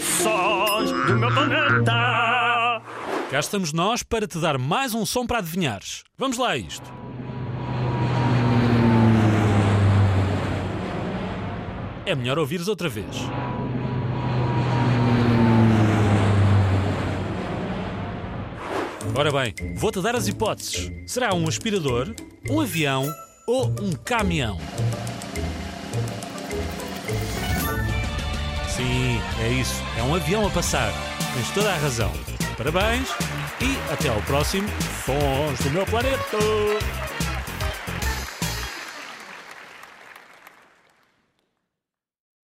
Sons do meu planeta. Cá estamos nós para te dar mais um som para adivinhares. Vamos lá a isto. É melhor ouvires outra vez. Ora bem, vou-te dar as hipóteses. Será um aspirador, um avião ou um caminhão? Sim, é isso. É um avião a passar. Tens toda a razão. Parabéns e até ao próximo Sons do meu planeta.